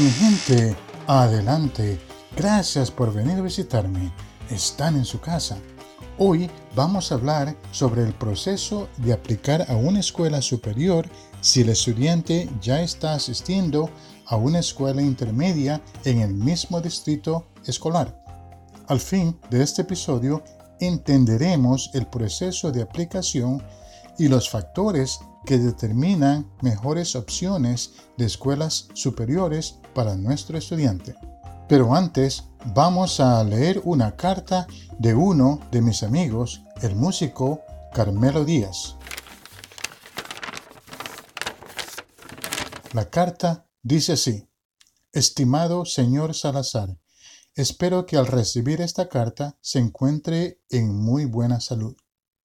mi gente, adelante. Gracias por venir a visitarme. Están en su casa. Hoy vamos a hablar sobre el proceso de aplicar a una escuela superior si el estudiante ya está asistiendo a una escuela intermedia en el mismo distrito escolar. Al fin de este episodio entenderemos el proceso de aplicación y los factores que determinan mejores opciones de escuelas superiores para nuestro estudiante. Pero antes vamos a leer una carta de uno de mis amigos, el músico Carmelo Díaz. La carta dice así, Estimado señor Salazar, espero que al recibir esta carta se encuentre en muy buena salud.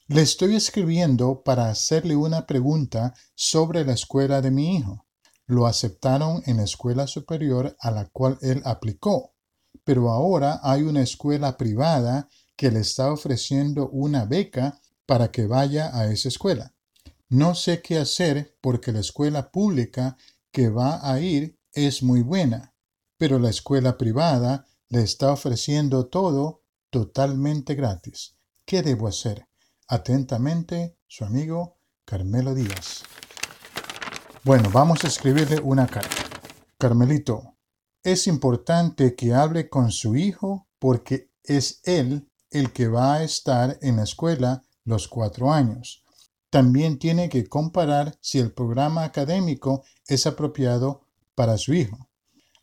Le estoy escribiendo para hacerle una pregunta sobre la escuela de mi hijo. Lo aceptaron en la escuela superior a la cual él aplicó, pero ahora hay una escuela privada que le está ofreciendo una beca para que vaya a esa escuela. No sé qué hacer porque la escuela pública que va a ir es muy buena, pero la escuela privada le está ofreciendo todo totalmente gratis. ¿Qué debo hacer? Atentamente, su amigo Carmelo Díaz. Bueno, vamos a escribirle una carta. Carmelito, es importante que hable con su hijo porque es él el que va a estar en la escuela los cuatro años. También tiene que comparar si el programa académico es apropiado para su hijo.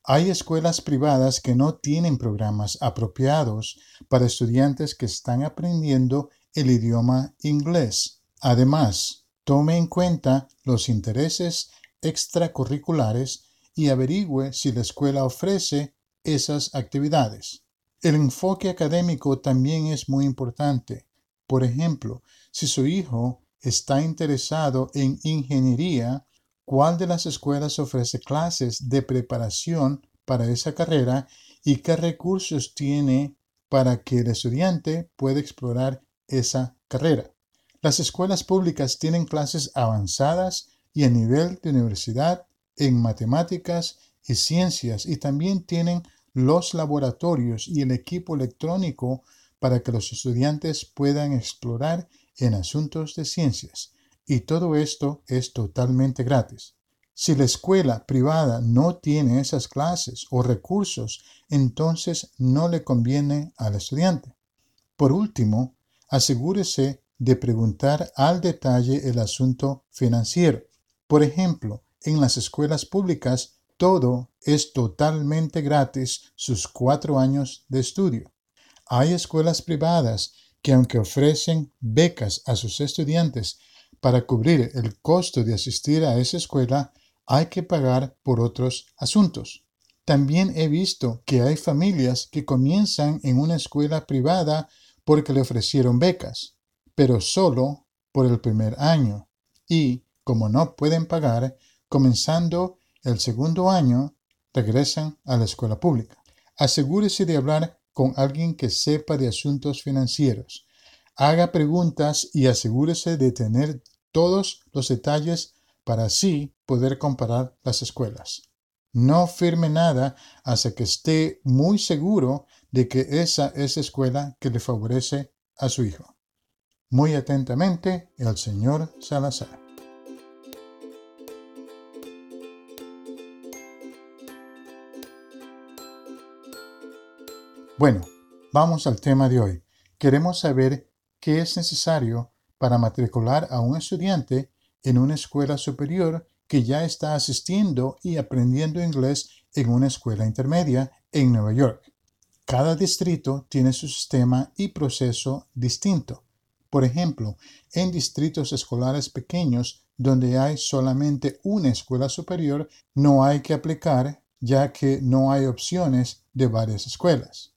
Hay escuelas privadas que no tienen programas apropiados para estudiantes que están aprendiendo el idioma inglés. Además, tome en cuenta los intereses extracurriculares y averigüe si la escuela ofrece esas actividades. El enfoque académico también es muy importante. Por ejemplo, si su hijo está interesado en ingeniería, ¿cuál de las escuelas ofrece clases de preparación para esa carrera y qué recursos tiene para que el estudiante pueda explorar esa carrera. Las escuelas públicas tienen clases avanzadas y a nivel de universidad en matemáticas y ciencias y también tienen los laboratorios y el equipo electrónico para que los estudiantes puedan explorar en asuntos de ciencias. Y todo esto es totalmente gratis. Si la escuela privada no tiene esas clases o recursos, entonces no le conviene al estudiante. Por último, asegúrese de preguntar al detalle el asunto financiero. Por ejemplo, en las escuelas públicas todo es totalmente gratis sus cuatro años de estudio. Hay escuelas privadas que aunque ofrecen becas a sus estudiantes para cubrir el costo de asistir a esa escuela, hay que pagar por otros asuntos. También he visto que hay familias que comienzan en una escuela privada porque le ofrecieron becas, pero solo por el primer año. Y, como no pueden pagar, comenzando el segundo año, regresan a la escuela pública. Asegúrese de hablar con alguien que sepa de asuntos financieros. Haga preguntas y asegúrese de tener todos los detalles para así poder comparar las escuelas. No firme nada hasta que esté muy seguro de que esa es escuela que le favorece a su hijo. Muy atentamente, el señor Salazar. Bueno, vamos al tema de hoy. Queremos saber qué es necesario para matricular a un estudiante en una escuela superior que ya está asistiendo y aprendiendo inglés en una escuela intermedia en Nueva York. Cada distrito tiene su sistema y proceso distinto. Por ejemplo, en distritos escolares pequeños donde hay solamente una escuela superior, no hay que aplicar ya que no hay opciones de varias escuelas.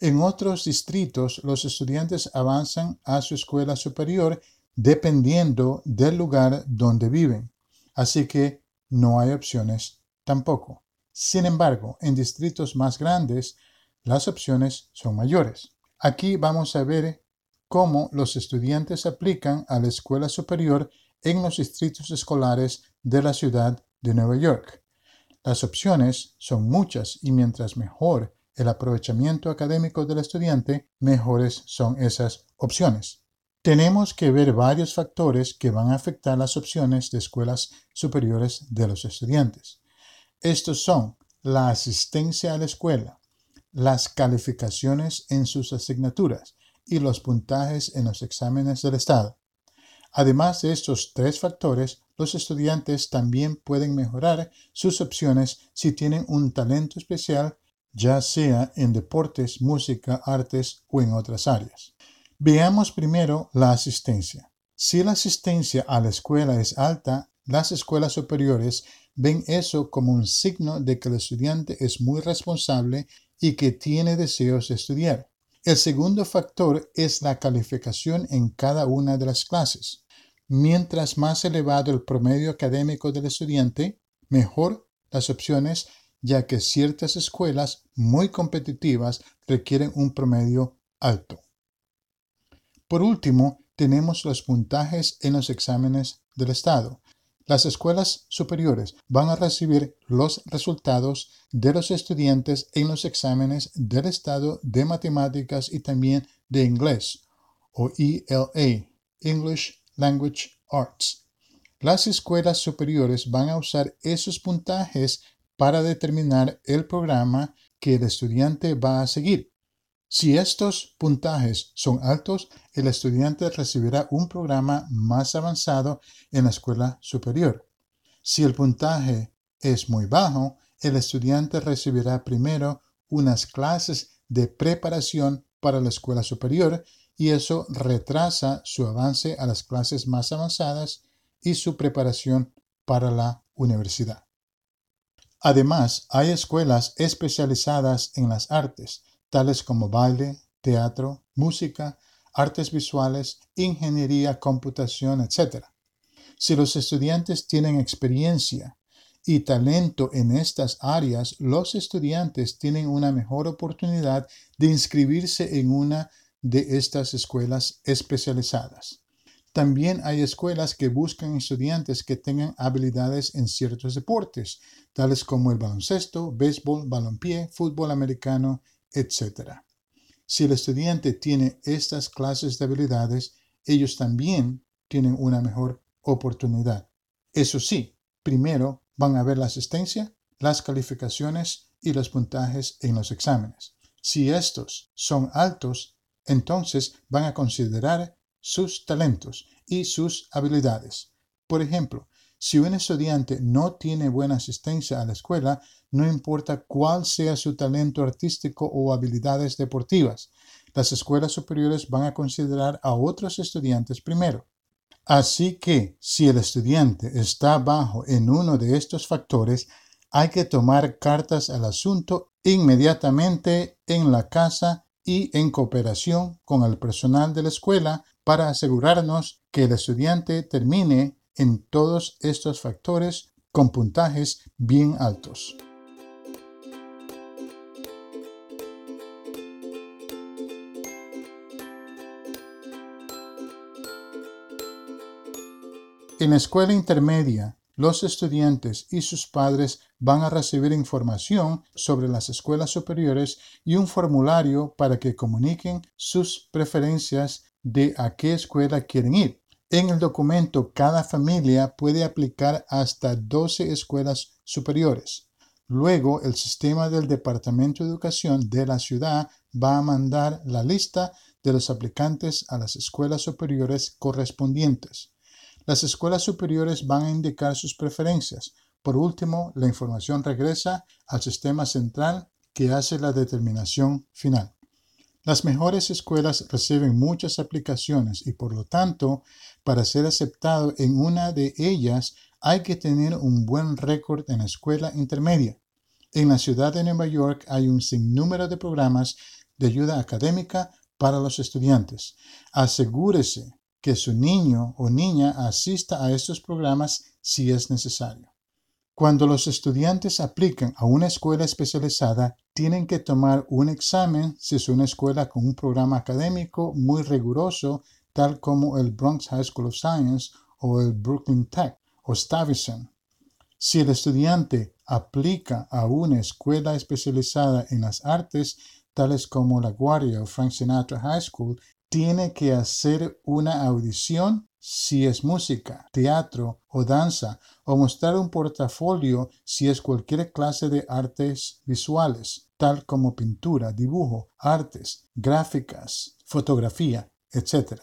En otros distritos, los estudiantes avanzan a su escuela superior dependiendo del lugar donde viven así que no hay opciones tampoco. Sin embargo, en distritos más grandes, las opciones son mayores. Aquí vamos a ver cómo los estudiantes aplican a la escuela superior en los distritos escolares de la ciudad de Nueva York. Las opciones son muchas y mientras mejor el aprovechamiento académico del estudiante, mejores son esas opciones. Tenemos que ver varios factores que van a afectar las opciones de escuelas superiores de los estudiantes. Estos son la asistencia a la escuela, las calificaciones en sus asignaturas y los puntajes en los exámenes del Estado. Además de estos tres factores, los estudiantes también pueden mejorar sus opciones si tienen un talento especial, ya sea en deportes, música, artes o en otras áreas. Veamos primero la asistencia. Si la asistencia a la escuela es alta, las escuelas superiores ven eso como un signo de que el estudiante es muy responsable y que tiene deseos de estudiar. El segundo factor es la calificación en cada una de las clases. Mientras más elevado el promedio académico del estudiante, mejor las opciones, ya que ciertas escuelas muy competitivas requieren un promedio alto. Por último, tenemos los puntajes en los exámenes del Estado. Las escuelas superiores van a recibir los resultados de los estudiantes en los exámenes del Estado de Matemáticas y también de Inglés, o ELA, English Language Arts. Las escuelas superiores van a usar esos puntajes para determinar el programa que el estudiante va a seguir. Si estos puntajes son altos, el estudiante recibirá un programa más avanzado en la escuela superior. Si el puntaje es muy bajo, el estudiante recibirá primero unas clases de preparación para la escuela superior y eso retrasa su avance a las clases más avanzadas y su preparación para la universidad. Además, hay escuelas especializadas en las artes, tales como baile, teatro, música, artes visuales, ingeniería, computación, etc. Si los estudiantes tienen experiencia y talento en estas áreas, los estudiantes tienen una mejor oportunidad de inscribirse en una de estas escuelas especializadas. También hay escuelas que buscan estudiantes que tengan habilidades en ciertos deportes, tales como el baloncesto, béisbol, balonpié, fútbol americano, etc. Si el estudiante tiene estas clases de habilidades, ellos también tienen una mejor oportunidad. Eso sí, primero van a ver la asistencia, las calificaciones y los puntajes en los exámenes. Si estos son altos, entonces van a considerar sus talentos y sus habilidades. Por ejemplo, si un estudiante no tiene buena asistencia a la escuela, no importa cuál sea su talento artístico o habilidades deportivas, las escuelas superiores van a considerar a otros estudiantes primero. Así que si el estudiante está bajo en uno de estos factores, hay que tomar cartas al asunto inmediatamente en la casa y en cooperación con el personal de la escuela para asegurarnos que el estudiante termine en todos estos factores con puntajes bien altos. En la escuela intermedia, los estudiantes y sus padres van a recibir información sobre las escuelas superiores y un formulario para que comuniquen sus preferencias de a qué escuela quieren ir. En el documento, cada familia puede aplicar hasta 12 escuelas superiores. Luego, el sistema del Departamento de Educación de la ciudad va a mandar la lista de los aplicantes a las escuelas superiores correspondientes. Las escuelas superiores van a indicar sus preferencias. Por último, la información regresa al sistema central que hace la determinación final. Las mejores escuelas reciben muchas aplicaciones y por lo tanto, para ser aceptado en una de ellas hay que tener un buen récord en la escuela intermedia. En la ciudad de Nueva York hay un sinnúmero de programas de ayuda académica para los estudiantes. Asegúrese que su niño o niña asista a estos programas si es necesario. Cuando los estudiantes aplican a una escuela especializada, tienen que tomar un examen si es una escuela con un programa académico muy riguroso, tal como el Bronx High School of Science o el Brooklyn Tech o Stuyvesant. Si el estudiante aplica a una escuela especializada en las artes, tales como La Guardia o Frank Sinatra High School, tiene que hacer una audición si es música, teatro o danza, o mostrar un portafolio si es cualquier clase de artes visuales, tal como pintura, dibujo, artes, gráficas, fotografía, etc.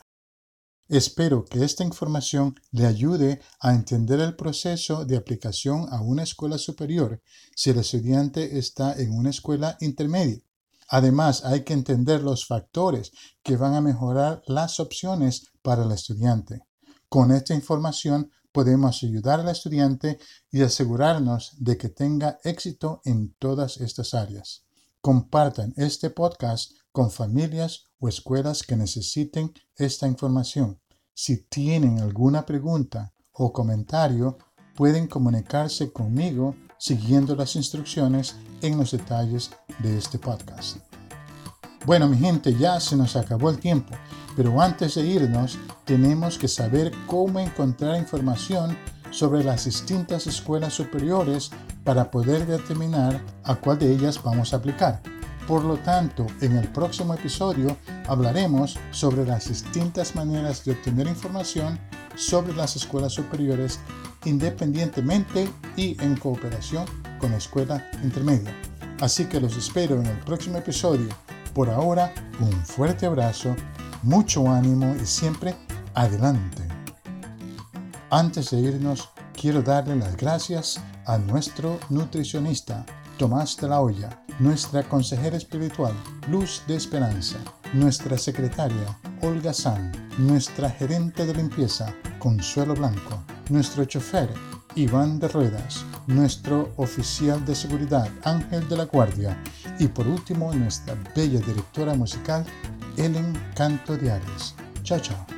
Espero que esta información le ayude a entender el proceso de aplicación a una escuela superior si el estudiante está en una escuela intermedia. Además, hay que entender los factores que van a mejorar las opciones para el estudiante. Con esta información podemos ayudar al estudiante y asegurarnos de que tenga éxito en todas estas áreas. Compartan este podcast con familias o escuelas que necesiten esta información. Si tienen alguna pregunta o comentario, pueden comunicarse conmigo siguiendo las instrucciones en los detalles de este podcast. Bueno, mi gente, ya se nos acabó el tiempo, pero antes de irnos, tenemos que saber cómo encontrar información sobre las distintas escuelas superiores para poder determinar a cuál de ellas vamos a aplicar. Por lo tanto, en el próximo episodio hablaremos sobre las distintas maneras de obtener información sobre las escuelas superiores independientemente y en cooperación con la escuela intermedia. Así que los espero en el próximo episodio. Por ahora, un fuerte abrazo, mucho ánimo y siempre adelante. Antes de irnos, quiero darle las gracias a nuestro nutricionista, Tomás de la Hoya nuestra consejera espiritual, Luz de Esperanza, nuestra secretaria, Olga San, nuestra gerente de limpieza, Consuelo Blanco, nuestro chofer, Iván de Ruedas, nuestro oficial de seguridad, Ángel de la Guardia, y por último nuestra bella directora musical, Ellen Canto de. Chao, chao.